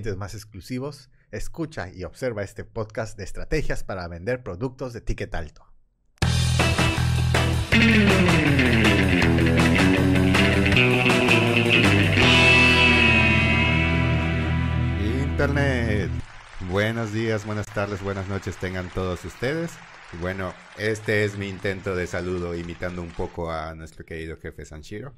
más exclusivos, escucha y observa este podcast de estrategias para vender productos de ticket alto. Internet. Buenos días, buenas tardes, buenas noches tengan todos ustedes. Bueno, este es mi intento de saludo imitando un poco a nuestro querido jefe Sanshiro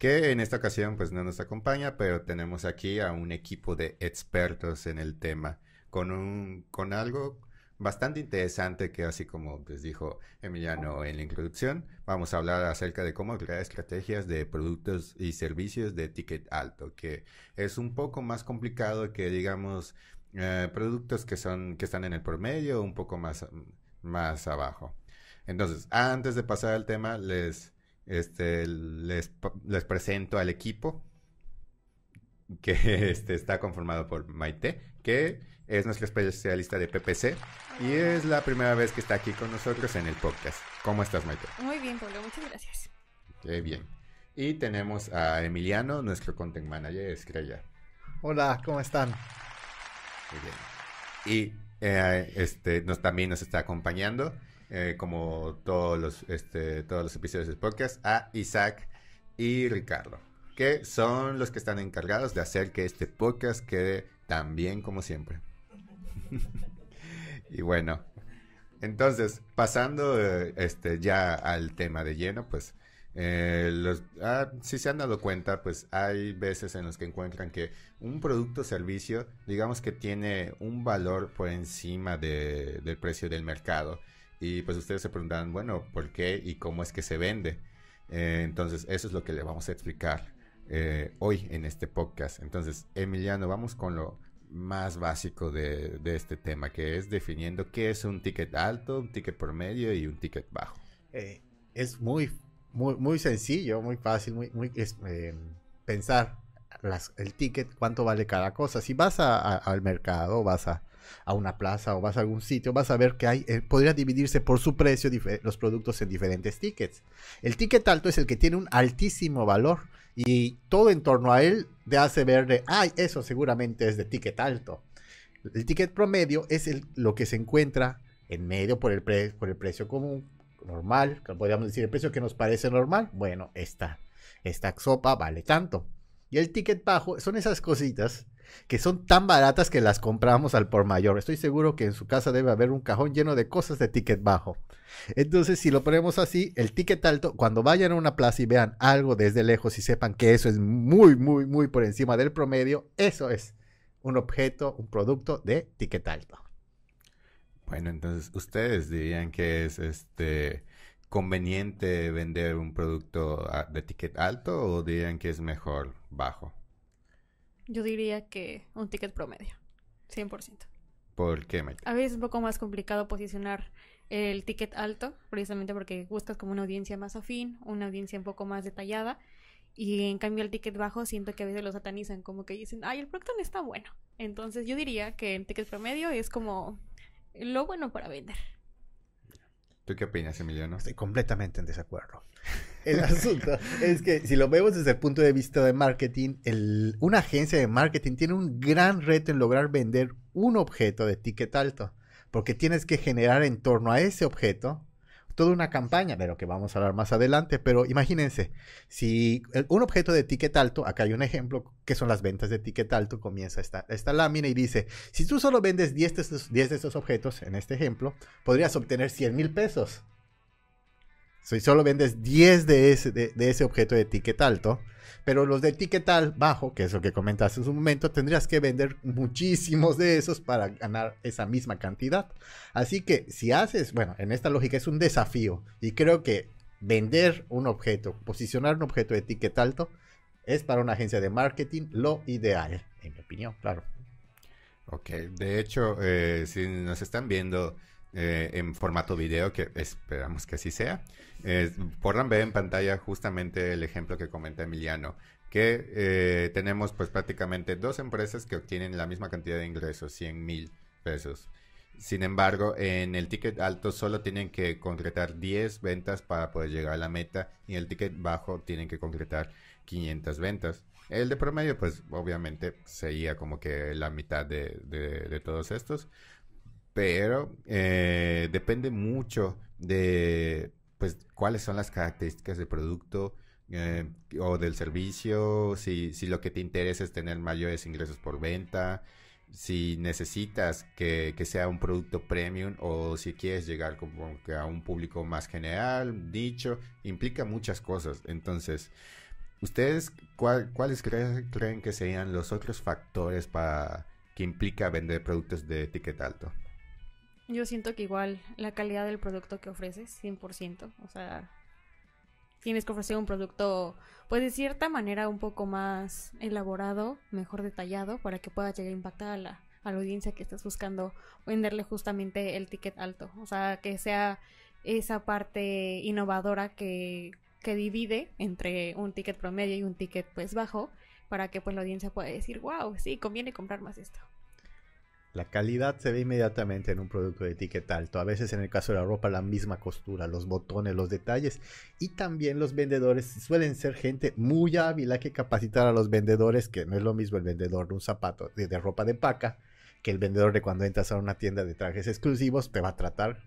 que en esta ocasión pues no nos acompaña, pero tenemos aquí a un equipo de expertos en el tema, con, un, con algo bastante interesante que así como les dijo Emiliano en la introducción, vamos a hablar acerca de cómo crear estrategias de productos y servicios de ticket alto, que es un poco más complicado que digamos eh, productos que son que están en el promedio, un poco más, más abajo. Entonces, antes de pasar al tema, les este, les, les presento al equipo que este, está conformado por Maite, que es nuestra especialista de PPC y es la primera vez que está aquí con nosotros en el podcast. ¿Cómo estás, Maite? Muy bien, Pablo, muchas gracias. Qué bien. Y tenemos a Emiliano, nuestro content manager estrella. Hola, ¿cómo están? Muy bien. Y eh, este, nos, también nos está acompañando eh, como todos los, este, todos los episodios del podcast, a Isaac y Ricardo, que son los que están encargados de hacer que este podcast quede tan bien como siempre. y bueno, entonces, pasando eh, este, ya al tema de lleno, pues eh, los, ah, si se han dado cuenta, pues hay veces en los que encuentran que un producto o servicio, digamos que tiene un valor por encima de, del precio del mercado. Y pues ustedes se preguntan, bueno, ¿por qué y cómo es que se vende? Eh, entonces, eso es lo que le vamos a explicar eh, hoy en este podcast. Entonces, Emiliano, vamos con lo más básico de, este tema, que es definiendo qué es un ticket alto, un ticket promedio y un ticket bajo. Eh, es muy, muy, muy sencillo, muy fácil, muy, muy pensar el ticket, cuánto vale cada cosa. Si vas al mercado, vas a, a una plaza o vas a algún sitio, vas a ver que hay, eh, podría dividirse por su precio los productos en diferentes tickets. El ticket alto es el que tiene un altísimo valor y todo en torno a él te hace ver de, ay, eso seguramente es de ticket alto. El ticket promedio es el, lo que se encuentra en medio por el, por el precio común, normal, podríamos decir el precio que nos parece normal. Bueno, esta, esta sopa vale tanto. Y el ticket bajo son esas cositas que son tan baratas que las compramos al por mayor. Estoy seguro que en su casa debe haber un cajón lleno de cosas de ticket bajo. Entonces, si lo ponemos así, el ticket alto, cuando vayan a una plaza y vean algo desde lejos y sepan que eso es muy, muy, muy por encima del promedio, eso es un objeto, un producto de ticket alto. Bueno, entonces, ¿ustedes dirían que es este conveniente vender un producto de ticket alto o dirían que es mejor bajo? Yo diría que un ticket promedio, 100%. ¿Por qué, Mike? A veces es un poco más complicado posicionar el ticket alto, precisamente porque buscas como una audiencia más afín, una audiencia un poco más detallada. Y en cambio el ticket bajo siento que a veces lo satanizan, como que dicen, ay, el producto no está bueno. Entonces yo diría que el ticket promedio es como lo bueno para vender. ¿Tú qué opinas, Emiliano? Estoy completamente en desacuerdo. El asunto es que si lo vemos desde el punto de vista de marketing, el, una agencia de marketing tiene un gran reto en lograr vender un objeto de ticket alto, porque tienes que generar en torno a ese objeto toda una campaña, de lo que vamos a hablar más adelante, pero imagínense, si un objeto de ticket alto, acá hay un ejemplo, que son las ventas de ticket alto, comienza esta, esta lámina y dice, si tú solo vendes 10 de, estos, 10 de estos objetos, en este ejemplo, podrías obtener 100 mil pesos. Si solo vendes 10 de ese, de, ese objeto de ticket alto, pero los de ticket bajo, que es lo que comentaste en su momento, tendrías que vender muchísimos de esos para ganar esa misma cantidad. Así que si haces, bueno, en esta lógica es un desafío y creo que vender un objeto, posicionar un objeto de ticket alto, es para una agencia de marketing lo ideal, en mi opinión, claro. Ok, de hecho, eh, si nos están viendo eh, en formato video, que esperamos que así sea, eh, podrán ver en pantalla justamente el ejemplo que comenta Emiliano, que eh, tenemos pues prácticamente dos empresas que obtienen la misma cantidad de ingresos, 100 mil pesos. Sin embargo, en el ticket alto solo tienen que concretar 10 ventas para poder llegar a la meta y en el ticket bajo tienen que concretar 500 ventas. El de promedio, pues obviamente sería como que la mitad de, de, todos estos. Pero eh, depende mucho de pues cuáles son las características del producto eh, o del servicio, si, si lo que te interesa es tener mayores ingresos por venta, si necesitas que, que, sea un producto premium o si quieres llegar como que a un público más general, dicho, implica muchas cosas. Entonces, ¿ustedes cuáles creen, que serían los otros factores para que implica vender productos de etiqueta alto? Yo siento que igual la calidad del producto que ofreces, 100%, o sea, tienes que ofrecer un producto, pues de cierta manera un poco más elaborado, mejor detallado, para que pueda llegar a impactar a la, a la audiencia que estás buscando venderle justamente el ticket alto. O sea, que sea esa parte innovadora que, que divide entre un ticket promedio y un ticket pues bajo, para que pues la audiencia pueda decir, wow, sí, conviene comprar más esto. La calidad se ve inmediatamente en un producto de etiqueta alto. A veces en el caso de la ropa la misma costura, los botones, los detalles. Y también los vendedores suelen ser gente muy hábil. Hay que capacitar a los vendedores, que no es lo mismo el vendedor de un zapato de, ropa de paca, que el vendedor de cuando entras a una tienda de trajes exclusivos te va a tratar.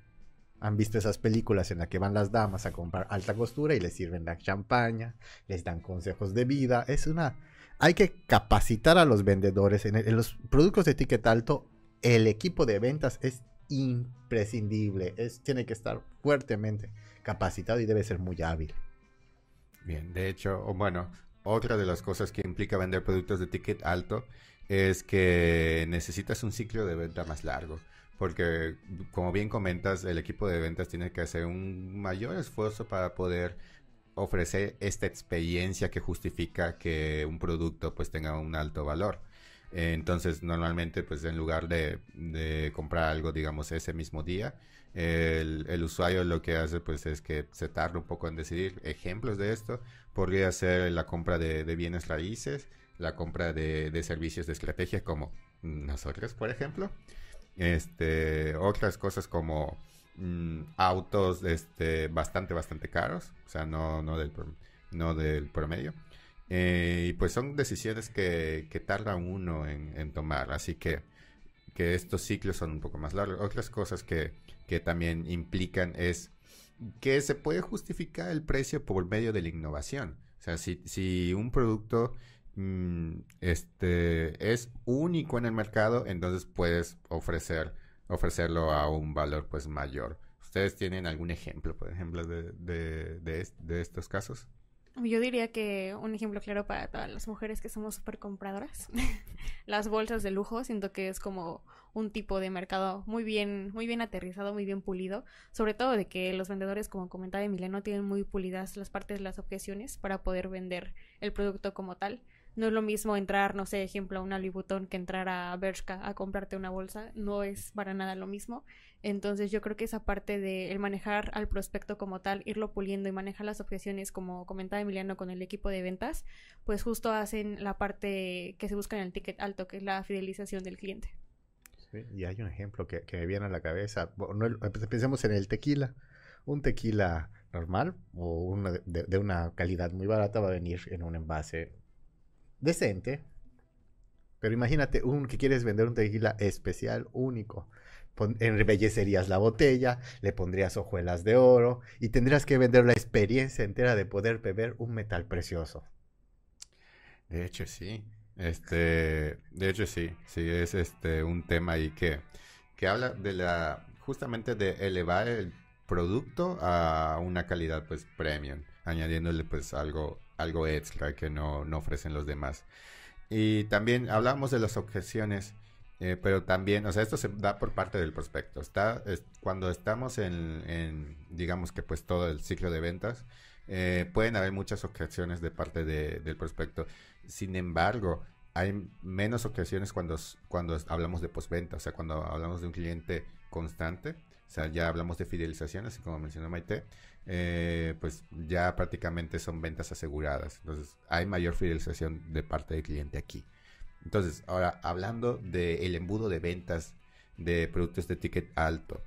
Han visto esas películas en las que van las damas a comprar alta costura y les sirven la champaña, les dan consejos de vida. Es una... Hay que capacitar a los vendedores. En, en los productos de etiqueta alto el equipo de ventas es imprescindible, es, tiene que estar fuertemente capacitado y debe ser muy hábil. Bien, de hecho, bueno, otra de las cosas que implica vender productos de ticket alto es que necesitas un ciclo de venta más largo. Porque, como bien comentas, el equipo de ventas tiene que hacer un mayor esfuerzo para poder ofrecer esta experiencia que justifica que un producto pues tenga un alto valor. Entonces, normalmente, pues en lugar de, comprar algo, digamos, ese mismo día, el, usuario lo que hace, pues es que se tarda un poco en decidir. Ejemplos de esto podría ser la compra de, bienes raíces, la compra de, servicios de estrategia como nosotros, por ejemplo. Este, otras cosas como mm, autos este, bastante, bastante caros, o sea, no, del, no del promedio. Eh, y pues son decisiones que, que tarda uno en, tomar, así que, que, estos ciclos son un poco más largos. Otras cosas que, que también implican es que se puede justificar el precio por medio de la innovación. O sea, si, si un producto mm, este, es único en el mercado, entonces puedes ofrecer, ofrecerlo a un valor pues mayor. ¿Ustedes tienen algún ejemplo, por ejemplo, de, de, de, de estos casos? Yo diría que un ejemplo claro para todas las mujeres que somos súper compradoras, las bolsas de lujo, siento que es como un tipo de mercado muy bien, muy bien aterrizado, muy bien pulido, sobre todo de que los vendedores, como comentaba Emiliano, tienen muy pulidas las partes las objeciones para poder vender el producto como tal. No es lo mismo entrar, no sé, ejemplo, a una Louis que entrar a Bershka a comprarte una bolsa. No es para nada lo mismo. Entonces yo creo que esa parte de el manejar al prospecto como tal, irlo puliendo y manejar las objeciones, como comentaba Emiliano con el equipo de ventas, pues justo hacen la parte que se busca en el ticket alto, que es la fidelización del cliente. Sí, y hay un ejemplo que, me viene a la cabeza. Bueno, pensemos en el tequila. Un tequila normal o de una calidad muy barata va a venir en un envase decente. Pero imagínate un que quieres vender un tequila especial, único. embellecerías la botella, le pondrías hojuelas de oro y tendrías que vender la experiencia entera de poder beber un metal precioso. De hecho, sí. Este, de hecho, sí. Sí, es este un tema ahí que, que habla de la, justamente de elevar el producto a una calidad pues premium, añadiéndole pues algo algo extra que no, ofrecen los demás. Y también hablamos de las objeciones, eh, pero también, o sea, esto se da por parte del prospecto. Está, cuando estamos en, digamos que pues todo el ciclo de ventas, eh, pueden haber muchas objeciones de parte del prospecto. Sin embargo, hay menos objeciones cuando, cuando hablamos de postventa, o sea, cuando hablamos de un cliente constante, o sea, ya hablamos de fidelización, así como mencionó Maite, eh, pues ya prácticamente son ventas aseguradas. Entonces hay mayor fidelización de parte del cliente aquí. Entonces, ahora hablando del embudo de ventas de productos de ticket alto.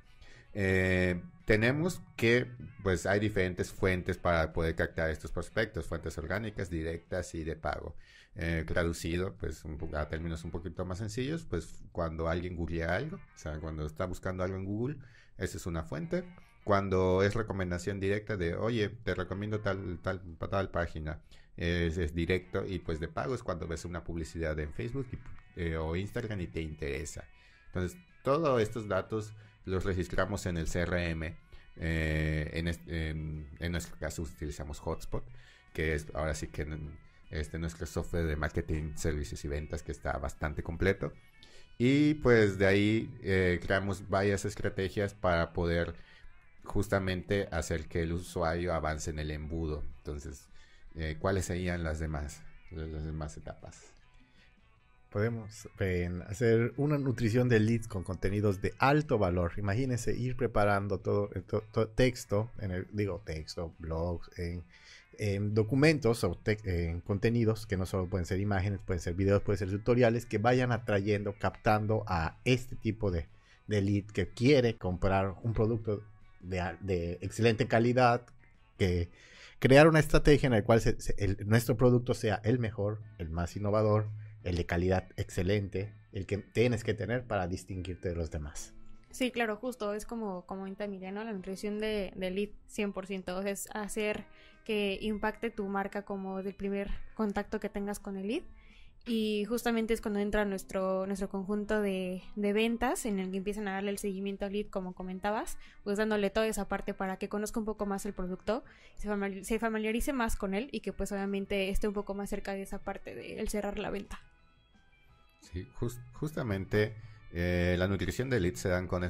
eh, tenemos que, pues hay diferentes fuentes para poder captar estos prospectos, fuentes orgánicas, directas y de pago. Eh, traducido, pues a términos un poquito más sencillos, pues cuando alguien googlea algo, o sea, cuando está buscando algo en Google, esa es una fuente. Cuando es recomendación directa de, oye, te recomiendo tal, tal, tal página, es, directo y pues de pago es cuando ves una publicidad en Facebook eh, o Instagram y te interesa. Entonces, todos estos datos los registramos en el CRM. Eh, en, nuestro caso utilizamos Hotspot, que es ahora sí que este nuestro software de marketing, servicios y ventas que está bastante completo. Y pues de ahí eh, creamos varias estrategias para poder justamente hacer que el usuario avance en el embudo. Entonces, eh, ¿cuáles serían las demás, las demás etapas? Podemos hacer una nutrición de leads con contenidos de alto valor. Imagínense ir preparando todo, todo texto, digo texto, blogs, en documentos o en contenidos que no solo pueden ser imágenes, pueden ser videos, pueden ser tutoriales que vayan atrayendo, captando a este tipo de, de lead que quiere comprar un producto de, excelente calidad, que crear una estrategia en la cual nuestro producto sea el mejor, el más innovador, el de calidad excelente, el que tienes que tener para distinguirte de los demás. Sí, claro, justo, es como, como ¿no? La nutrición de, de lead 100%, es hacer que impacte tu marca como del primer contacto que tengas con el lead. Y justamente es cuando entra nuestro, nuestro conjunto de, ventas en el que empiezan a darle el seguimiento al lead, como comentabas, pues dándole toda esa parte para que conozca un poco más el producto, se, familiarice más con él y que pues obviamente esté un poco más cerca de esa parte de el cerrar la venta. Sí, justamente eh, la nutrición de lead se dan con,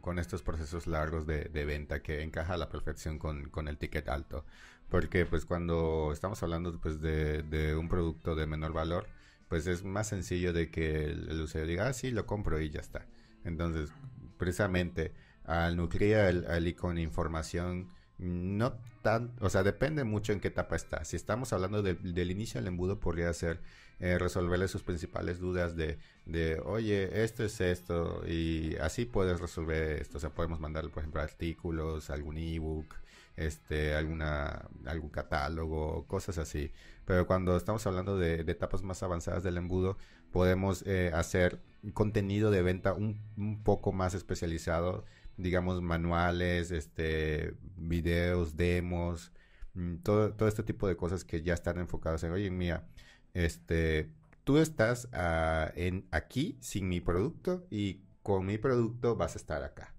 con, estos procesos largos de, venta que encaja a la perfección con, el ticket alto. Porque pues cuando estamos hablando pues, de, un producto de menor valor, pues es más sencillo de que el, usuario diga, ah, sí, lo compro y ya está. Entonces, precisamente al nutrir al, lead con información no tan, o sea, depende mucho en qué etapa está. Si estamos hablando del inicio del embudo, podría ser eh, resolverle sus principales dudas de, de, oye, esto es esto, y así puedes resolver esto. O sea, podemos mandarle, por ejemplo, artículos, algún ebook, este, alguna, algún catálogo, cosas así. Pero cuando estamos hablando de, etapas más avanzadas del embudo, podemos eh, hacer contenido de venta un, un, poco más especializado, digamos manuales, este, videos, demos, mm, todo, todo este tipo de cosas que ya están enfocadas en, oye, mía, este, tú estás ah, en aquí sin mi producto y con mi producto vas a estar acá.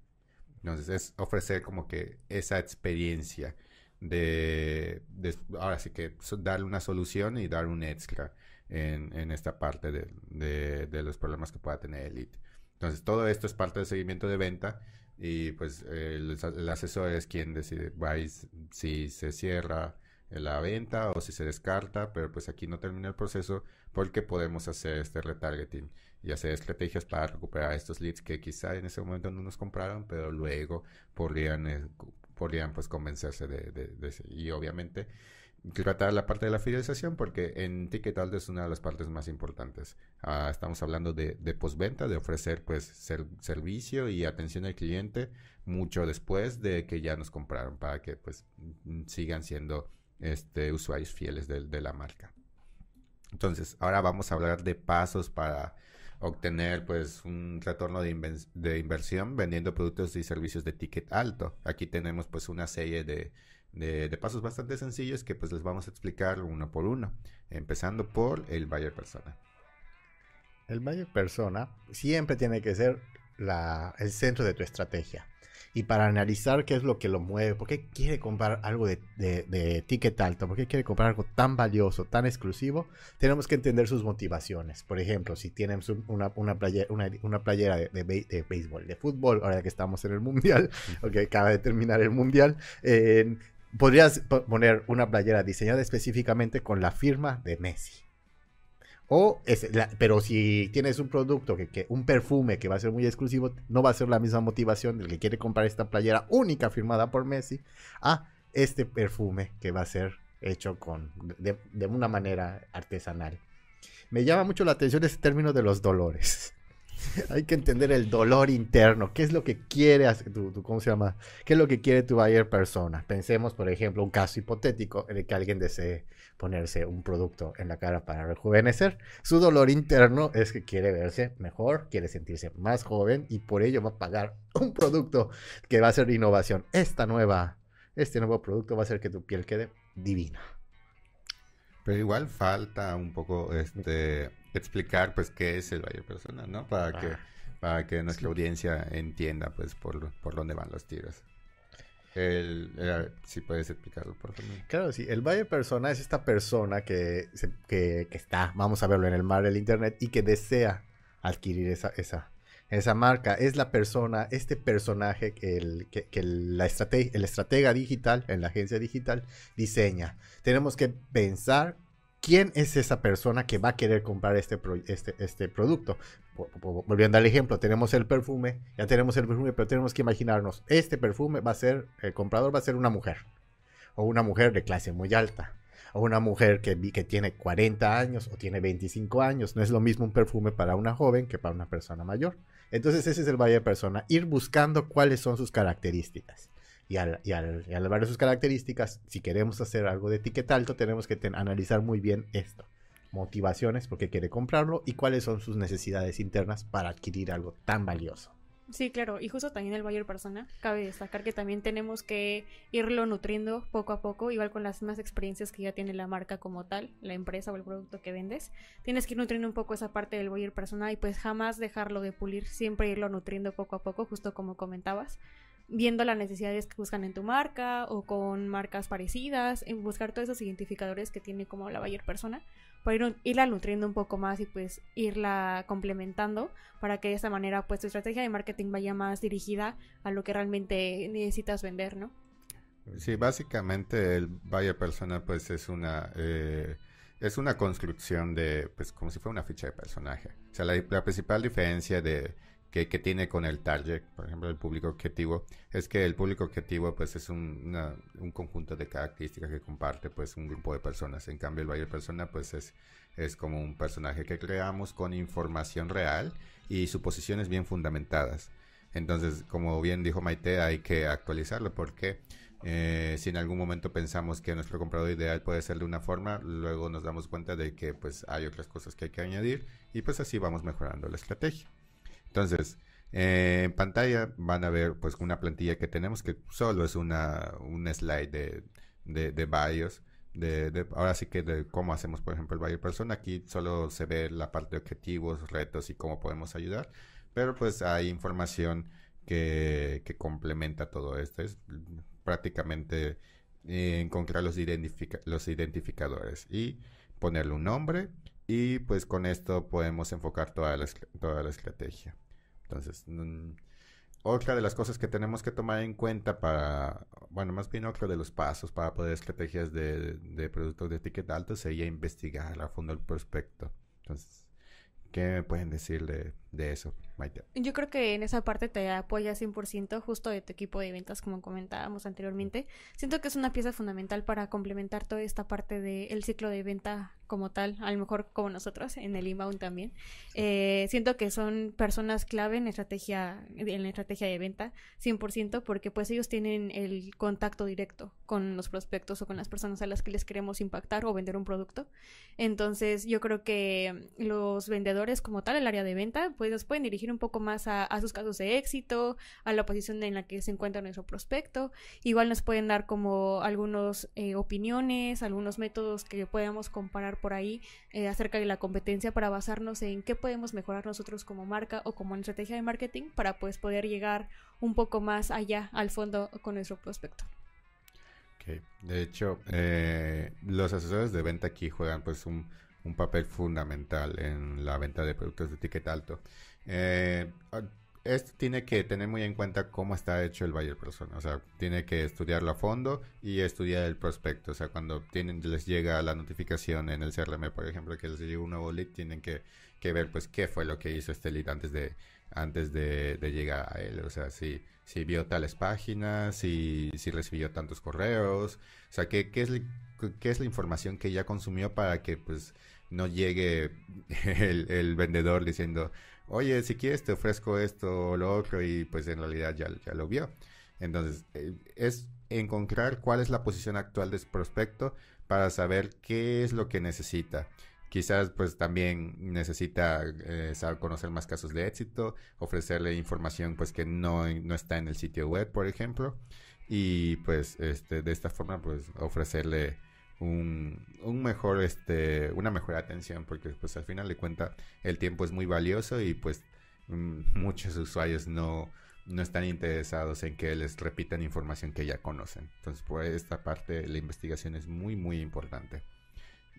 Entonces es ofrecer como que esa experiencia de, ahora sí que darle una solución y dar un extra en, en esta parte de, de, los problemas que pueda tener Elite. Entonces todo esto es parte del seguimiento de venta y pues el, el asesor es quien decide si se cierra la venta o si se descarta, pero pues aquí no termina el proceso porque podemos hacer este retargeting y hacer estrategias para recuperar estos leads que quizá en ese momento no nos compraron, pero luego podrían, eh, podrían pues convencerse de, de, y obviamente tratar la parte de la fidelización porque en Ticket es una de las partes más importantes. Ah, estamos hablando de, de postventa, de ofrecer pues servicio y atención al cliente mucho después de que ya nos compraron para que pues sigan siendo este, usuarios fieles de, la marca. Entonces, ahora vamos a hablar de pasos para obtener pues un retorno de, de, inversión vendiendo productos y servicios de ticket alto. Aquí tenemos pues una serie de, de, pasos bastante sencillos que pues les vamos a explicar uno por uno, empezando por el buyer persona. El buyer persona siempre tiene que ser la, el centro de tu estrategia y para analizar qué es lo que lo mueve, por qué quiere comprar algo de, de, ticket alto, por qué quiere comprar algo tan valioso, tan exclusivo, tenemos que entender sus motivaciones. Por ejemplo, si tienes una, una, playera, una, playera de, de, béisbol, de fútbol, ahora que estamos en el mundial, que acaba de terminar el mundial, podrías poner una playera diseñada específicamente con la firma de Messi. O pero si tienes un producto, que, un perfume que va a ser muy exclusivo, no va a ser la misma motivación del que quiere comprar esta playera única firmada por Messi a este perfume que va a ser hecho con, de, una manera artesanal. Me llama mucho la atención ese término de los dolores. hay que entender el dolor interno. ¿Qué es lo que quiere tu, tu- ¿cómo se llama? ¿Qué es lo que quiere tu buyer persona? Pensemos, por ejemplo, un caso hipotético en el que alguien desee ponerse un producto en la cara para rejuvenecer. Su dolor interno es que quiere verse mejor, quiere sentirse más joven y por ello va a pagar un producto que va a ser innovación. Esta nueva, este nuevo producto va a hacer que tu piel quede divina. Pero igual falta un poco este explicar pues qué es el buyer persona, ¿no? Para que para que nuestra audiencia entienda pues por, por dónde van los tiros. El, eh, si puedes explicarlo, por favor. Claro, sí. El buyer persona es esta persona que, que, está, vamos a verlo en el mar del internet y que desea adquirir esa, esa, esa marca. Es la persona, este personaje el, que, que la estrate- el estratega digital en la agencia digital diseña. Tenemos que pensar quién es esa persona que va a querer comprar este, este, este producto. Vo- vo- Volviendo al ejemplo, tenemos el perfume, ya tenemos el perfume, pero tenemos que imaginarnos, este perfume va a ser, el comprador va a ser una mujer o una mujer de clase muy alta, o una mujer que, que tiene 40 años o tiene 25 años. No es lo mismo un perfume para una joven que para una persona mayor. Entonces ese es el valle de persona, ir buscando cuáles son sus características. Y al, y al, y ver sus características, si queremos hacer algo de etiqueta alto, tenemos que analizar muy bien esto. Motivaciones, porque quiere comprarlo, y cuáles son sus necesidades internas para adquirir algo tan valioso. Sí, claro, y justo también el buyer persona, cabe destacar que también tenemos que irlo nutriendo poco a poco, igual con las más experiencias que ya tiene la marca como tal, la empresa o el producto que vendes. Tienes que ir nutriendo un poco esa parte del buyer persona y pues jamás dejarlo de pulir, siempre irlo nutriendo poco a poco, justo como comentabas, viendo las necesidades que buscan en tu marca o con marcas parecidas, en buscar todos esos identificadores que tiene como la buyer persona para ir, irla nutriendo un poco más y pues irla complementando para que de esta manera pues tu estrategia de marketing vaya más dirigida a lo que realmente necesitas vender, ¿no? Sí, básicamente el buyer persona pues es una eh, es una construcción de pues como si fuera una ficha de personaje. O sea, la principal diferencia de que, tiene con el target, por ejemplo, el público objetivo, es que el público objetivo pues es un, un conjunto de características que comparte pues un grupo de personas. En cambio, el buyer persona pues es, es como un personaje que creamos con información real y suposiciones bien fundamentadas. Entonces, como bien dijo Maite, hay que actualizarlo porque eh, si en algún momento pensamos que nuestro comprador ideal puede ser de una forma, luego nos damos cuenta de que pues hay otras cosas que hay que añadir y pues así vamos mejorando la estrategia. Entonces, eh, en pantalla van a ver pues una plantilla que tenemos que solo es una, un slide de, de, de. De, de- ahora sí que de cómo hacemos, por ejemplo, el buyer persona. Aquí solo se ve la parte de objetivos, retos y cómo podemos ayudar. Pero pues hay información que, que complementa todo esto. Es prácticamente eh, encontrar los, identifica- los identificadores y ponerle un nombre y pues con esto podemos enfocar toda la, toda la estrategia. Entonces, otra de las cosas que tenemos que tomar en cuenta para, bueno, más bien otro de los pasos para poder estrategias de, de productos de etiqueta alto sería investigar a fondo el prospecto. Entonces, ¿qué me pueden decir de, de eso, Maite? Yo creo que en esa parte te apoya 100% justo de tu equipo de ventas, como comentábamos anteriormente. Siento que es una pieza fundamental para complementar toda esta parte del ciclo de venta como tal, a lo mejor como nosotros, en el inbound también. Eh, siento que son personas clave en estrategia, en la estrategia de venta, 100%, porque pues ellos tienen el contacto directo con los prospectos o con las personas a las que les queremos impactar o vender un producto. Entonces, yo creo que los vendedores como tal, el área de venta, pues nos pueden dirigir un poco más a, a sus casos de éxito, a la posición en la que se encuentra nuestro prospecto. Igual nos pueden dar como algunos eh, opiniones, algunos métodos que podamos comparar por ahí eh, acerca de la competencia para basarnos en qué podemos mejorar nosotros como marca o como estrategia de marketing para pues poder llegar un poco más allá al fondo con nuestro prospecto. Ok, De hecho, eh, los asesores de venta aquí juegan pues un, un papel fundamental en la venta de productos de ticket alto. Eh, ah, esto tiene que tener muy en cuenta cómo está hecho el buyer persona, o sea, tiene que estudiarlo a fondo y estudiar el prospecto, o sea, cuando tienen, les llega la notificación en el CRM, por ejemplo, que les llega un nuevo lead, tienen que, que ver pues qué fue lo que hizo este lead antes de, antes de, llegar a él, o sea, si, si vio tales páginas, si, si recibió tantos correos, o sea, qué, qué, es, qué es la información que ya consumió para que pues no llegue el, vendedor diciendo, oye, si quieres te ofrezco esto o lo otro y pues en realidad ya, ya lo vio. Entonces, eh, es encontrar cuál es la posición actual de ese prospecto para saber qué es lo que necesita. Quizás pues también necesita eh, saber conocer más casos de éxito, ofrecerle información pues que no, no está en el sitio web, por ejemplo, y pues este, de esta forma pues ofrecerle un, un, mejor este una mejor atención porque pues al final de cuenta el tiempo es muy valioso y pues mm, muchos usuarios no no están interesados en que les repitan información que ya conocen. Entonces, por esta parte, la investigación es muy, muy importante.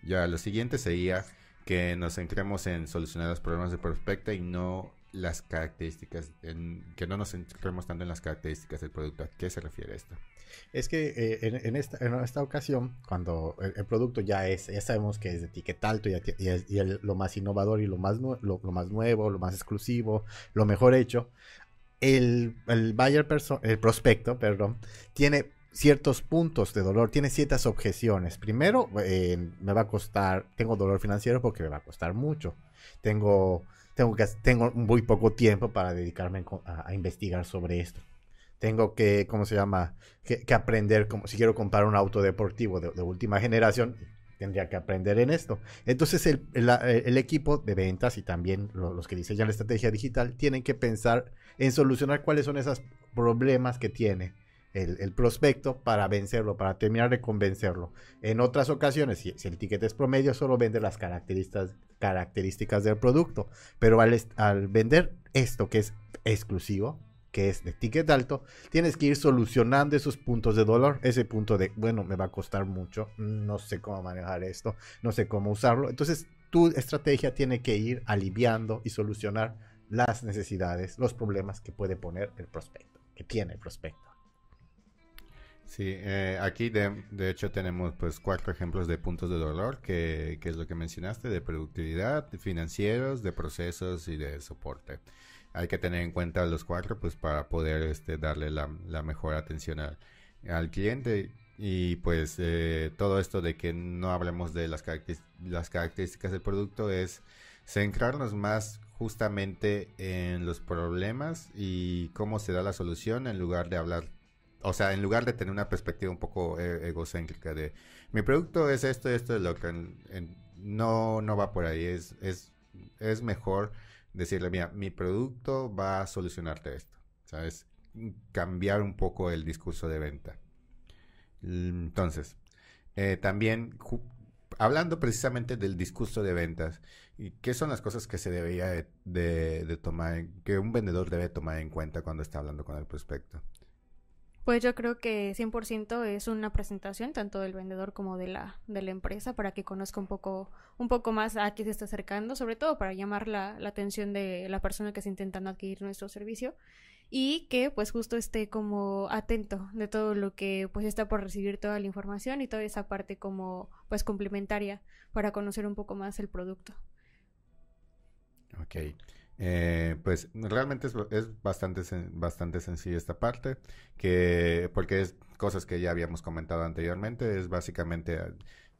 Ya, lo siguiente sería que nos centremos en solucionar los problemas de prospecto y no las características, en, que no nos centremos tanto en las características del producto. ¿A qué se refiere esto? Es que eh, en, esta, en, esta, ocasión, cuando el, producto ya es, sabemos que es de alto y, es lo más innovador y lo más, lo, más nuevo, lo más exclusivo, lo mejor hecho, el, el buyer el prospecto, perdón, tiene ciertos puntos de dolor, tiene ciertas objeciones. Primero, eh, me va a costar, tengo dolor financiero porque me va a costar mucho. Tengo, tengo, tengo muy poco tiempo para dedicarme a, investigar sobre esto. Tengo que, ¿cómo se llama? Que, aprender, como si quiero comprar un auto deportivo de, última generación, tendría que aprender en esto. Entonces el, equipo de ventas y también los que diseñan la estrategia digital tienen que pensar en solucionar cuáles son esos problemas que tiene el, prospecto para vencerlo, para terminar de convencerlo. En otras ocasiones, si, el ticket es promedio, solo vende las características, características del producto. Pero al, al vender esto que es exclusivo, que es de ticket alto, tienes que ir solucionando esos puntos de dolor, ese punto de, bueno, me va a costar mucho, no sé cómo manejar esto, no sé cómo usarlo. Entonces, tu estrategia tiene que ir aliviando y solucionar las necesidades, los problemas que puede poner el prospecto, que tiene el prospecto. Sí, eh, aquí de, de, hecho tenemos pues cuatro ejemplos de puntos de dolor, que, es lo que mencionaste, de productividad, financieros, de procesos y de soporte. Hay que tener en cuenta los cuatro pues para poder este, darle la, la mejor atención al cliente. Y pues eh, todo esto de que no hablemos de las, características del producto es centrarnos más justamente en los problemas y cómo se da la solución en lugar de hablar, o sea, en lugar de tener una perspectiva un poco e, egocéntrica de mi producto es esto, esto es lo que no, no va por ahí, es, es, es mejor decirle, mira, mi producto va a solucionarte esto, ¿sabes? Cambiar un poco el discurso de venta. Entonces, eh, también hablando precisamente del discurso de ventas, ¿qué son las cosas que se debería de, tomar, que un vendedor debe tomar en cuenta cuando está hablando con el prospecto? Pues yo creo que 100% es una presentación tanto del vendedor como de la, de la empresa para que conozca un poco, un poco más a qué se está acercando, sobre todo para llamar la, la atención de la persona que está intentando adquirir nuestro servicio y que pues justo esté como atento de todo lo que pues está por recibir toda la información y toda esa parte como pues complementaria para conocer un poco más el producto. Ok. Eh, pues realmente es, es, bastante, bastante sencilla esta parte, que, porque es cosas que ya habíamos comentado anteriormente, es básicamente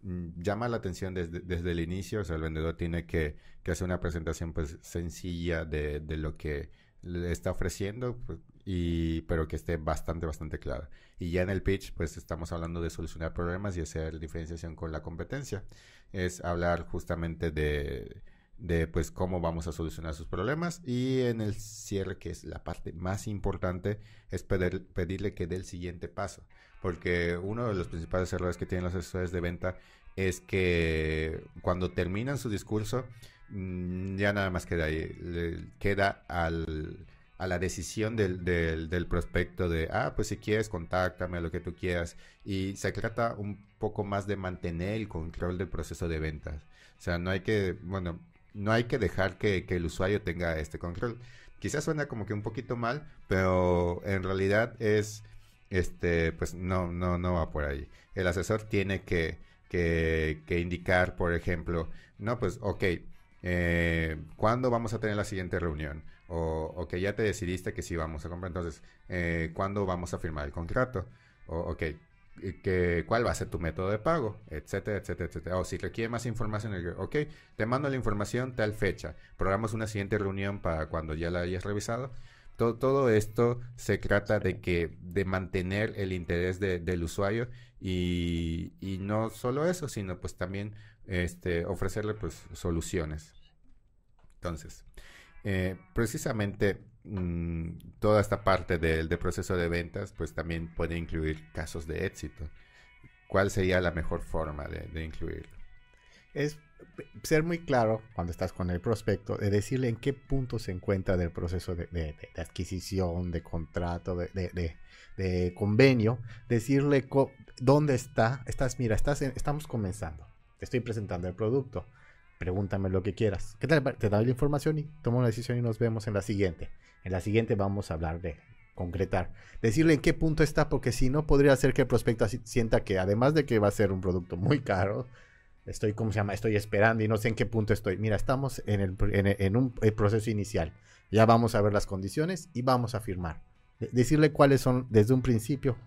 mm, llama la atención desde, desde, el inicio, o sea, el vendedor tiene que, que hacer una presentación pues sencilla de, de lo que le está ofreciendo, pues, y, pero que esté bastante, bastante clara. Y ya en el pitch, pues estamos hablando de solucionar problemas y hacer diferenciación con la competencia. Es hablar justamente de, de pues cómo vamos a solucionar sus problemas y en el cierre que es la parte más importante es pedirle que dé el siguiente paso porque uno de los principales errores que tienen los asesores de venta es que cuando terminan su discurso Mm, ya nada más queda ahí. queda al, a la decisión del, del, prospecto de, ah, pues si quieres, contáctame, lo que tú quieras. Y se trata un poco más de mantener el control del proceso de ventas. O sea, no hay que, bueno, no hay que dejar que, el usuario tenga este control. Quizás suena como que un poquito mal, pero en realidad es, este, pues no, no, no va por ahí. El asesor tiene que, que, que indicar, por ejemplo, no, pues, ok, eh, ¿cuándo vamos a tener la siguiente reunión? O, que ya te decidiste que sí vamos a comprar, entonces, eh, ¿cuándo vamos a firmar el contrato? O, ok, que, cuál va a ser tu método de pago, etcétera, etcétera, etcétera. O si requiere más información, ok, te mando la información tal fecha. Programamos una siguiente reunión para cuando ya la hayas revisado. Todo, todo esto se trata de que de mantener el interés del usuario y, y, no solo eso, sino pues también este, ofrecerle pues soluciones. Entonces, eh, precisamente Mm, toda esta parte del proceso de ventas, pues también puede incluir casos de éxito. ¿Cuál sería la mejor forma de, incluirlo? Es ser muy claro cuando estás con el prospecto, de decirle en qué punto se encuentra del proceso de, adquisición, de contrato, de, convenio, decirle dónde está, estás, mira, estás estamos comenzando, te estoy presentando el producto, pregúntame lo que quieras. ¿Qué tal? Te doy la información y tomo una decisión y nos vemos en la siguiente. En la siguiente vamos a hablar de concretar. Decirle en qué punto está, porque si no, podría ser que el prospecto sienta que además de que va a ser un producto muy caro, estoy, ¿cómo se llama? Estoy esperando y no sé en qué punto estoy. Mira, estamos en, el, en, un proceso inicial. Ya vamos a ver las condiciones y vamos a firmar. Decirle cuáles son desde un principio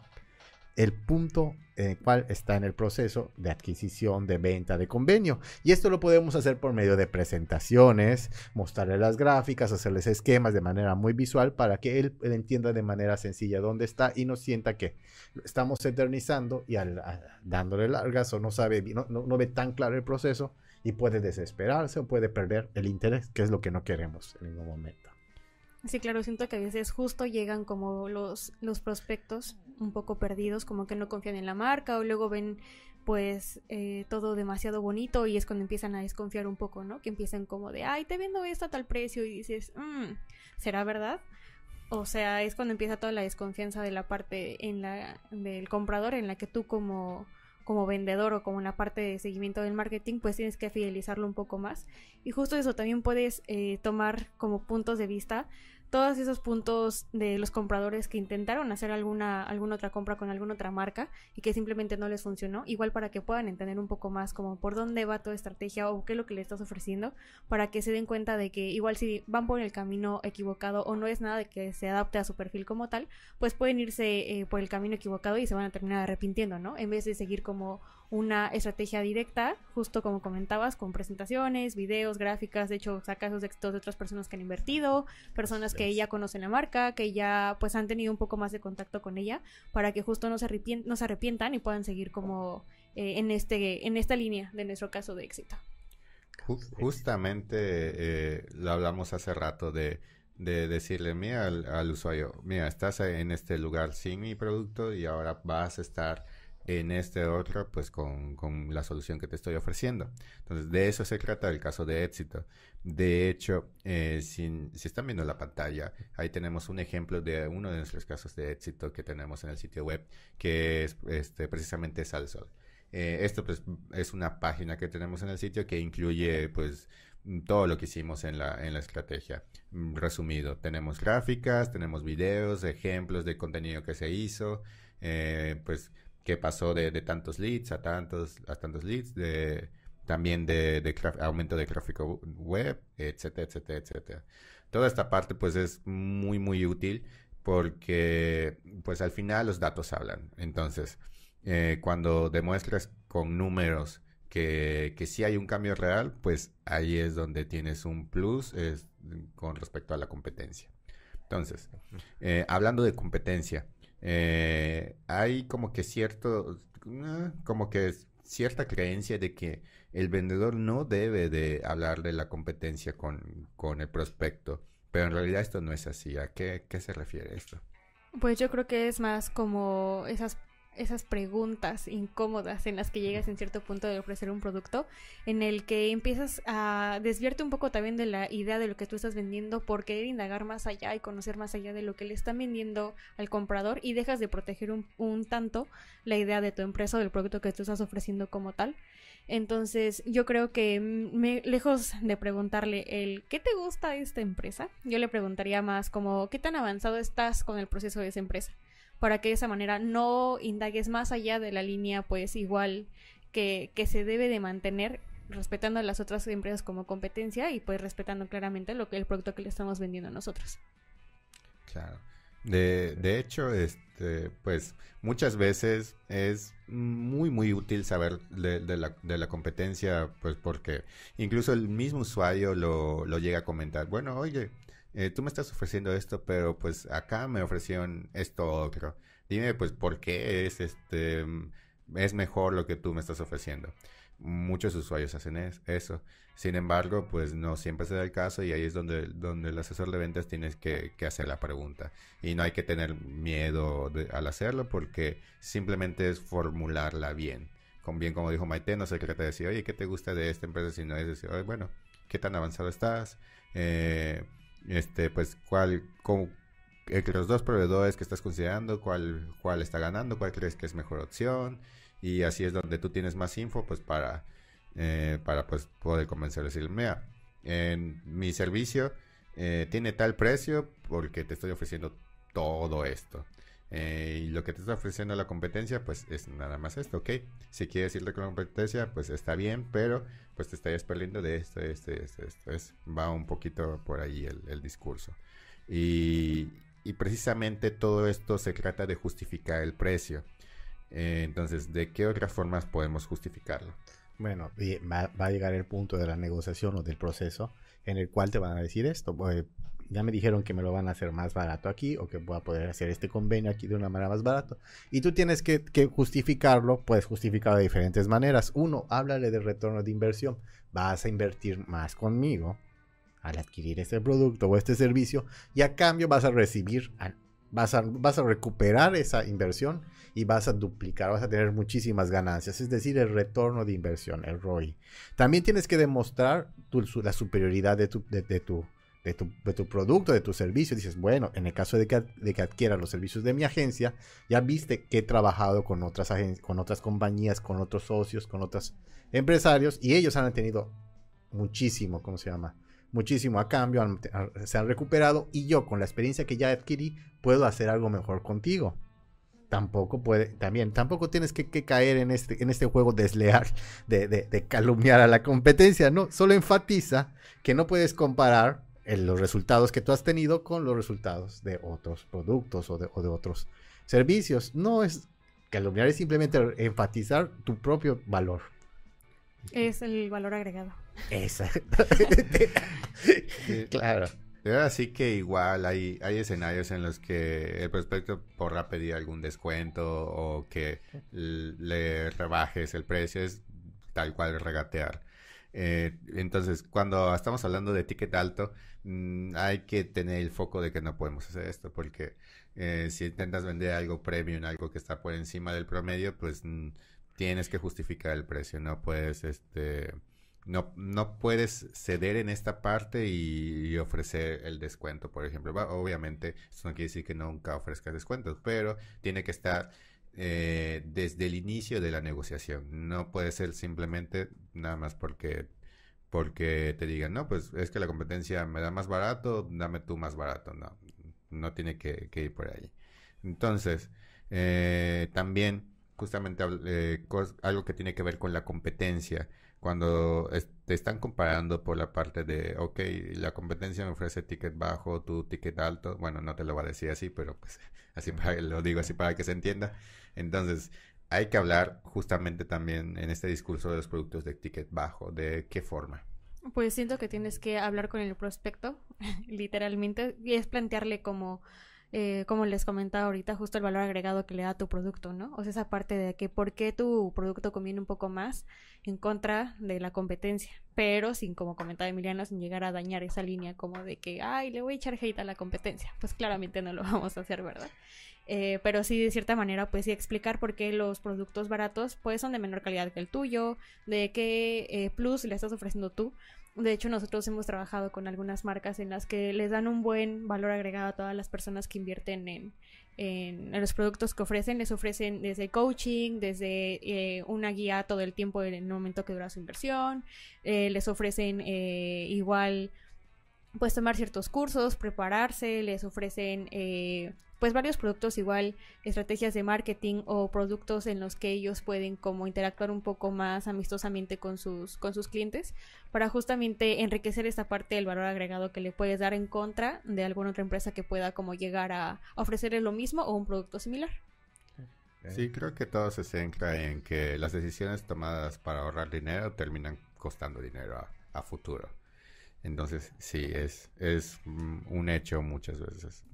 el punto en el cual está en el proceso de adquisición, de venta, de convenio. Y esto lo podemos hacer por medio de presentaciones, mostrarle las gráficas, hacerles esquemas de manera muy visual para que él, entienda de manera sencilla dónde está y no sienta que estamos eternizando y al, dándole largas o no sabe, no, no ve tan claro el proceso y puede desesperarse o puede perder el interés, que es lo que no queremos en ningún momento. Sí, claro, siento que a veces justo llegan como los, los prospectos un poco perdidos, como que no confían en la marca o luego ven pues eh, todo demasiado bonito y es cuando empiezan a desconfiar un poco, ¿no? Que empiezan como de, ay, te vendo esto a tal precio y dices, mmm, ¿será verdad? O sea, es cuando empieza toda la desconfianza de la parte en la, del comprador en la que tú como como vendedor o como una parte de seguimiento del marketing, pues tienes que fidelizarlo un poco más. Y justo eso también puedes eh, tomar como puntos de vista todos esos puntos de los compradores que intentaron hacer alguna, alguna otra compra con alguna otra marca y que simplemente no les funcionó, igual para que puedan entender un poco más como por dónde va tu estrategia o qué es lo que le estás ofreciendo, para que se den cuenta de que igual si van por el camino equivocado o no es nada de que se adapte a su perfil como tal, pues pueden irse eh, por el camino equivocado y se van a terminar arrepintiendo, ¿no? En vez de seguir como una estrategia directa, justo como comentabas, con presentaciones, videos, gráficas, de hecho, saca esos éxitos de otras personas que han invertido, personas que ya conocen la marca, que ya pues han tenido un poco más de contacto con ella, para que justo no se, no se arrepientan y puedan seguir como eh, en, este, en esta línea de nuestro caso de éxito. Justamente eh, lo hablamos hace rato de, de decirle mira al, usuario, mira, estás en este lugar sin mi producto y ahora vas a estar en este otro, pues con, la solución que te estoy ofreciendo. Entonces, de eso se trata el caso de éxito. De hecho, eh, si, están viendo la pantalla, ahí tenemos un ejemplo de uno de nuestros casos de éxito que tenemos en el sitio web, que es este, precisamente Salsol. Eh, esto pues, es una página que tenemos en el sitio que incluye pues todo lo que hicimos en la, en la estrategia. Mm, resumido, tenemos gráficas, tenemos videos, ejemplos de contenido que se hizo, eh, pues que pasó de, tantos leads a tantos, a tantos leads, de, también de, aumento de tráfico web, etcétera, etcétera, etcétera. Toda esta parte pues es muy, muy útil porque pues al final los datos hablan. Entonces, eh, cuando demuestras con números que, que sí hay un cambio real, pues ahí es donde tienes un plus con respecto a la competencia. Entonces, eh, hablando de competencia, eh, hay como que cierto, eh, como que cierta creencia de que el vendedor no debe de hablar de la competencia con, con el prospecto, pero en realidad esto no es así. ¿A qué, qué se refiere esto? Pues yo creo que es más como esas esas preguntas incómodas en las que llegas en cierto punto de ofrecer un producto, en el que empiezas a desviarte un poco también de la idea de lo que tú estás vendiendo por querer indagar más allá y conocer más allá de lo que le están vendiendo al comprador y dejas de proteger un, un tanto la idea de tu empresa o del producto que tú estás ofreciendo como tal. Entonces, yo creo que me, lejos de preguntarle el ¿qué te gusta de esta empresa? Yo le preguntaría más como ¿qué tan avanzado estás con el proceso de esa empresa? Para que de esa manera no indagues más allá de la línea, pues igual que, que se debe de mantener respetando a las otras empresas como competencia y pues respetando claramente lo que el producto que le estamos vendiendo a nosotros. Claro. De, de hecho, este, pues muchas veces es muy, muy útil saber de, de, la, de la competencia, pues porque incluso el mismo usuario lo, lo llega a comentar. Bueno, oye, eh, tú me estás ofreciendo esto, pero pues acá me ofrecieron esto otro. Dime, pues, ¿por qué es este es mejor lo que tú me estás ofreciendo? Muchos usuarios hacen eso. Sin embargo, pues no siempre se da el caso y ahí es donde, donde el asesor de ventas tienes que, hacer la pregunta. Y no hay que tener miedo al hacerlo porque simplemente es formularla bien. Con bien, como dijo Maite, no se trata de decir, oye, ¿qué te gusta de esta empresa? Sino es decir, oye, bueno, ¿qué tan avanzado estás? Eh, este, pues, cuál, cómo, entre los dos proveedores que estás considerando, cuál, cuál está ganando, cuál crees que es mejor opción. Y así es donde tú tienes más info, pues, para, eh, para pues, poder convencer decir, mira, en mi servicio eh, tiene tal precio porque te estoy ofreciendo todo esto. Eh, y lo que te está ofreciendo la competencia, pues es nada más esto, ¿ok? Si quieres irte con la competencia, pues está bien, pero pues te estarías perdiendo de esto, esto, esto, esto. Es, va un poquito por ahí el, el discurso. Y, y, precisamente todo esto se trata de justificar el precio. Eh, entonces, ¿de qué otras formas podemos justificarlo? Bueno, va, va, a llegar el punto de la negociación o del proceso en el cual te van a decir esto. Pues, ya me dijeron que me lo van a hacer más barato aquí o que voy a poder hacer este convenio aquí de una manera más barato. Y tú tienes que, justificarlo, puedes justificarlo de diferentes maneras. Uno, háblale de retorno de inversión. Vas a invertir más conmigo al adquirir este producto o este servicio y a cambio vas a recibir, vas a, vas a recuperar esa inversión y vas a duplicar, vas a tener muchísimas ganancias, es decir, el retorno de inversión, el ROI. También tienes que demostrar la superioridad de tu, de tu de tu, producto, de tu servicio. Dices, bueno, en el caso de que, de que adquieras los servicios de mi agencia, ya viste que he trabajado con otras, con otras compañías, con otros socios, con otros empresarios y ellos han tenido muchísimo, ¿cómo se llama? Muchísimo a cambio, se han recuperado y yo con la experiencia que ya adquirí puedo hacer algo mejor contigo. Tampoco puede, también, tampoco tienes que, que caer en este, en este juego desleal de, de, de calumniar a la competencia, ¿no? Solo enfatiza que no puedes comparar los resultados que tú has tenido con los resultados de otros productos o de, o de otros servicios. No es calumniar, es simplemente enfatizar tu propio valor. Es el valor agregado. Exactamente. claro. Así que igual hay, hay escenarios en los que el prospecto podrá pedir algún descuento o que le rebajes el precio, es tal cual regatear. Eh, entonces, cuando estamos hablando de ticket alto, Mm, hay que tener el foco de que no podemos hacer esto, porque eh, si intentas vender algo premium, algo que está por encima del promedio, pues mm, tienes que justificar el precio, no puedes, este, no, no puedes ceder en esta parte y, ofrecer el descuento, por ejemplo. obviamente, esto no quiere decir que nunca ofrezcas descuentos, pero tiene que estar eh, desde el inicio de la negociación. No puede ser simplemente nada más porque porque te digan, no, pues es que la competencia me da más barato, dame tú más barato. No, no tiene que, ir por ahí. Entonces, eh, también justamente eh, algo que tiene que ver con la competencia. Cuando te están comparando por la parte de, ok, la competencia me ofrece ticket bajo, tu ticket alto. Bueno, no te lo voy a decir así, pero pues así lo digo así para que se entienda. Entonces, hay que hablar justamente también en este discurso de los productos de ticket bajo, de qué forma. Pues siento que tienes que hablar con el prospecto, literalmente, y es plantearle como, eh, como les comentaba ahorita, justo el valor agregado que le da a tu producto, ¿no? O sea, esa parte de que por qué tu producto conviene un poco más en contra de la competencia, pero sin, como comentaba Emiliano, sin llegar a dañar esa línea como de que, ay, le voy a echar hate a la competencia. Pues claramente no lo vamos a hacer, ¿verdad? Eh, pero sí de cierta manera pues sí explicar por qué los productos baratos pues son de menor calidad que el tuyo, de qué eh, plus le estás ofreciendo tú. De hecho nosotros hemos trabajado con algunas marcas en las que les dan un buen valor agregado a todas las personas que invierten en, en, los productos que ofrecen. Les ofrecen desde coaching, desde eh, una guía todo el tiempo en el momento que dura su inversión. les ofrecen igual pues tomar ciertos cursos, prepararse, les ofrecen pues varios productos igual, estrategias de marketing o productos en los que ellos pueden como interactuar un poco más amistosamente con sus, con sus clientes para justamente enriquecer esta parte del valor agregado que le puedes dar en contra de alguna otra empresa que pueda como llegar a ofrecerle lo mismo o un producto similar. Sí, creo que todo se centra en que las decisiones tomadas para ahorrar dinero terminan costando dinero a, futuro. Entonces, sí, es, es un hecho muchas veces.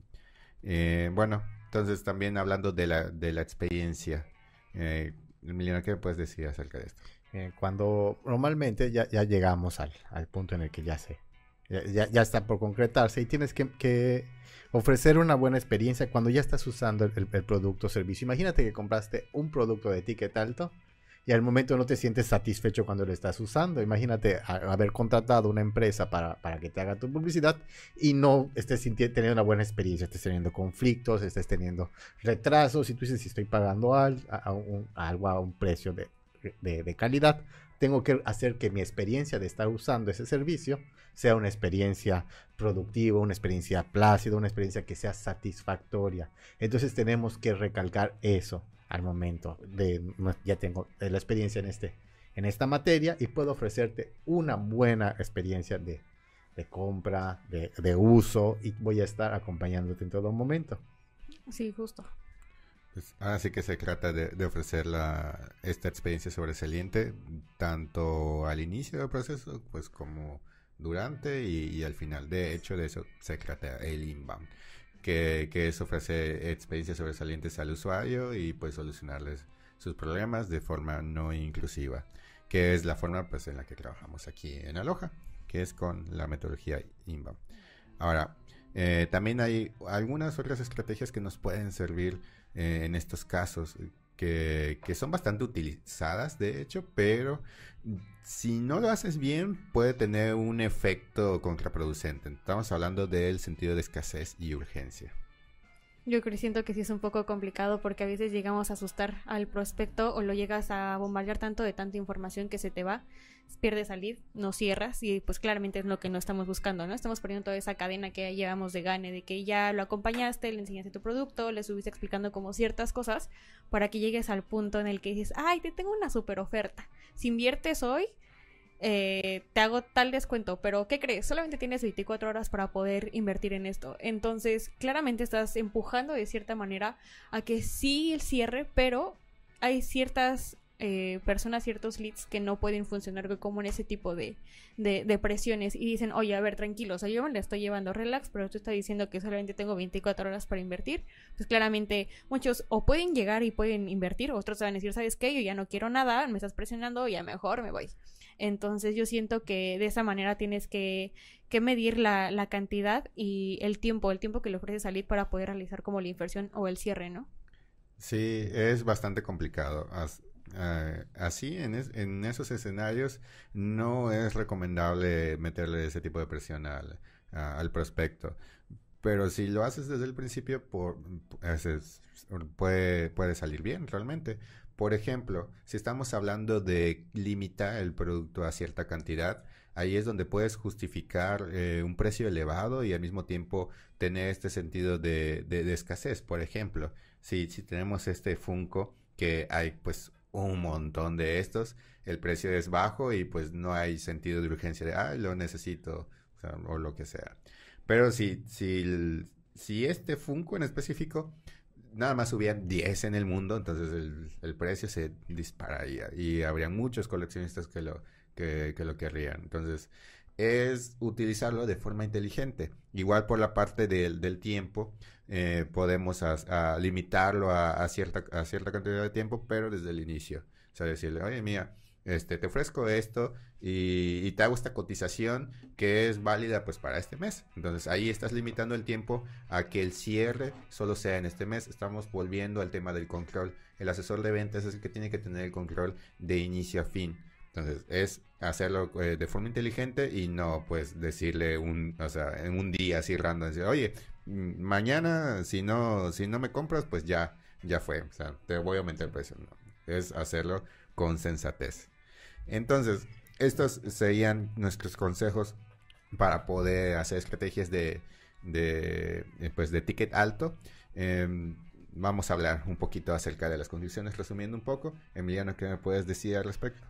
Eh, bueno, entonces también hablando de la, de la experiencia, eh, ¿qué puedes decir acerca de esto? Eh, cuando normalmente ya, ya llegamos al, al, punto en el que ya sé, ya, ya, está por concretarse y tienes que, que, ofrecer una buena experiencia cuando ya estás usando el, el producto o servicio. Imagínate que compraste un producto de ticket alto y al momento no te sientes satisfecho cuando lo estás usando. Imagínate haber contratado una empresa para, para, que te haga tu publicidad y no estés teniendo una buena experiencia, estés teniendo conflictos, estés teniendo retrasos y tú dices, si estoy pagando a, algo a un precio de, de, de calidad, tengo que hacer que mi experiencia de estar usando ese servicio sea una experiencia productiva, una experiencia plácida, una experiencia que sea satisfactoria. Entonces tenemos que recalcar eso al momento de ya tengo la experiencia en este en esta materia y puedo ofrecerte una buena experiencia de, de compra, de, de, uso y voy a estar acompañándote en todo momento. Sí, justo. Pues, así que se trata de, de ofrecer la, esta experiencia sobresaliente tanto al inicio del proceso pues como durante y, y al final. De hecho, de eso se trata el inbound que, es ofrecer experiencias sobresalientes al usuario y pues solucionarles sus problemas de forma no inclusiva, que es la forma pues en la que trabajamos aquí en Aloha, que es con la metodología inbound. Ahora, eh, también hay algunas otras estrategias que nos pueden servir eh, en estos casos que, son bastante utilizadas, de hecho, pero si no lo haces bien, puede tener un efecto contraproducente. Estamos hablando del sentido de escasez y urgencia. Yo creo siento que sí es un poco complicado porque a veces llegamos a asustar al prospecto o lo llegas a bombardear tanto de tanta información que se te va, pierdes salir, no cierras y pues claramente es lo que no estamos buscando, ¿no? Estamos poniendo toda esa cadena que llevamos de gane, de que ya lo acompañaste, le enseñaste tu producto, le subiste explicando como ciertas cosas para que llegues al punto en el que dices, ay, te tengo una super oferta. Si inviertes hoy, eh, te hago tal descuento, pero ¿qué crees? Solamente tienes 24 horas para poder invertir en esto. Entonces, claramente estás empujando de cierta manera a que sí el cierre, pero hay ciertas eh, personas, ciertos leads que no pueden funcionar como en ese tipo de, presiones y dicen, oye, a ver, tranquilo, o sea, yo me estoy llevando relax, pero tú estás diciendo que solamente tengo 24 horas para invertir. Pues claramente muchos o pueden llegar y pueden invertir, otros van a decir, ¿sabes qué? Yo ya no quiero nada, me estás presionando, ya mejor me voy. Entonces yo siento que de esa manera tienes que, que medir la, la, cantidad y el tiempo, el tiempo que le ofreces salir para poder realizar como la inversión o el cierre, ¿no? Sí, es bastante complicado. Uh, así, en, es, en, esos escenarios, no es recomendable meterle ese tipo de presión al, al prospecto. Pero si lo haces desde el principio, por, es, puede, puede salir bien realmente. Por ejemplo, si estamos hablando de limitar el producto a cierta cantidad, ahí es donde puedes justificar eh, un precio elevado y al mismo tiempo tener este sentido de, escasez. Por ejemplo, si, tenemos este Funko, que hay pues un montón de estos, el precio es bajo y pues no hay sentido de urgencia de, ah, lo necesito, o lo que sea. Pero si, si, si este Funko en específico nada más subían 10 en el mundo, entonces el, el, precio se dispararía y habría muchos coleccionistas que lo, que, que, lo querrían. Entonces, es utilizarlo de forma inteligente. Igual por la parte del, del tiempo, eh, podemos limitarlo a, a, cierta, a cierta cantidad de tiempo, pero desde el inicio. O sea, decirle, oye, mía, este, te ofrezco esto y, te hago esta cotización que es válida pues para este mes. Entonces ahí estás limitando el tiempo a que el cierre solo sea en este mes. Estamos volviendo al tema del control. El asesor de ventas es el que tiene que tener el control de inicio a fin. Entonces es hacerlo eh, de forma inteligente y no pues decirle un, o sea, en un día así random, oye, mm, mañana si no, si no me compras pues ya, ya fue. O sea, te voy a aumentar el precio. Es hacerlo con sensatez. Entonces, estos serían nuestros consejos para poder hacer estrategias de, eh, pues de ticket alto. Em, vamos a hablar un poquito acerca de las condiciones, resumiendo un poco. Emiliano, ¿qué me puedes decir al respecto?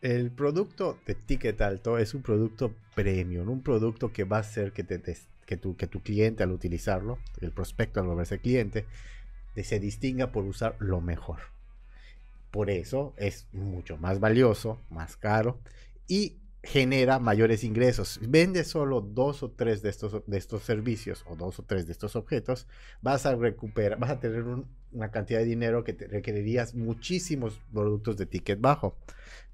El producto de ticket alto es un producto premium, un producto que va a hacer que, te, que, tu, que tu cliente al utilizarlo, el prospecto al volverse cliente, se distinga por usar lo mejor. Por eso es mucho más valioso, más caro y genera mayores ingresos. Vende solo dos o tres de estos, de estos servicios o dos o tres de estos objetos, vas a recuperar, vas a tener una cantidad de dinero que te requerirías muchísimos productos de ticket bajo.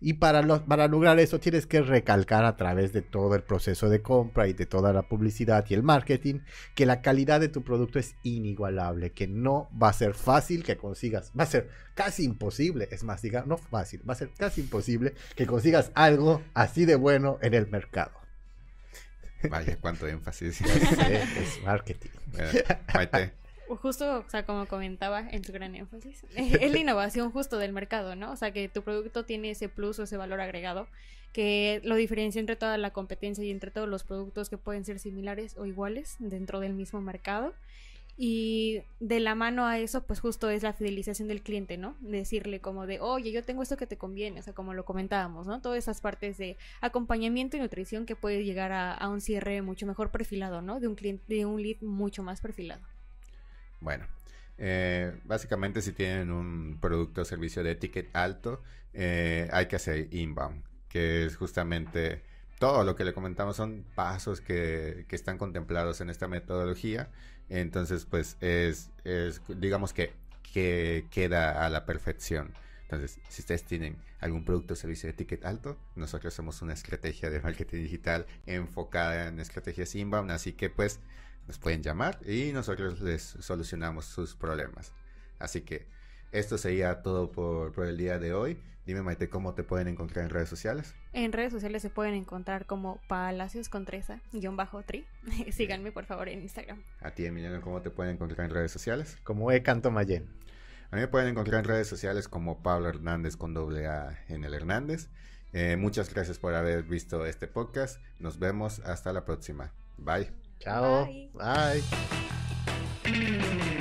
Y para, para lograr eso tienes que recalcar a través de todo el proceso de compra y de toda la publicidad y el marketing que la calidad de tu producto es inigualable, que no va a ser fácil que consigas, va a ser casi imposible, es más, diga, no fácil, va a ser casi imposible que consigas algo así de bueno en el mercado. Vaya, cuánto énfasis. es marketing. Justo, o sea, como comentaba en su gran énfasis, es la innovación justo del mercado, ¿no? O sea, que tu producto tiene ese plus o ese valor agregado que lo diferencia entre toda la competencia y entre todos los productos que pueden ser similares o iguales dentro del mismo mercado. Y de la mano a eso, pues justo es la fidelización del cliente, ¿no? Decirle como de, oye, yo tengo esto que te conviene, o sea, como lo comentábamos, ¿no? Todas esas partes de acompañamiento y nutrición que puede llegar a, a un cierre mucho mejor perfilado, ¿no? De un cliente, de un lead mucho más perfilado. Bueno, eh, básicamente si tienen un producto o servicio de ticket alto, eh, hay que hacer inbound, que es justamente todo lo que le comentamos son pasos que, están contemplados en esta metodología. Entonces, pues es, digamos que, que queda a la perfección. Entonces, si ustedes tienen algún producto o servicio de ticket alto, nosotros somos una estrategia de marketing digital enfocada en estrategias inbound, así que pues nos pueden llamar y nosotros les solucionamos sus problemas. Así que esto sería todo por, el día de hoy. Dime, Maite, ¿cómo te pueden encontrar en redes sociales? En redes sociales se pueden encontrar como Palacios Contresa, guion bajo tri. Síganme, por favor, en Instagram. A ti, Emiliano, ¿cómo te pueden encontrar en redes sociales? Como Ecanto Mayen. A mí me pueden encontrar en redes sociales como Pablo Hernández con doble A en el Hernández. Eh, muchas gracias por haber visto este podcast. Nos vemos hasta la próxima. Bye. Chao. Bye. Bye.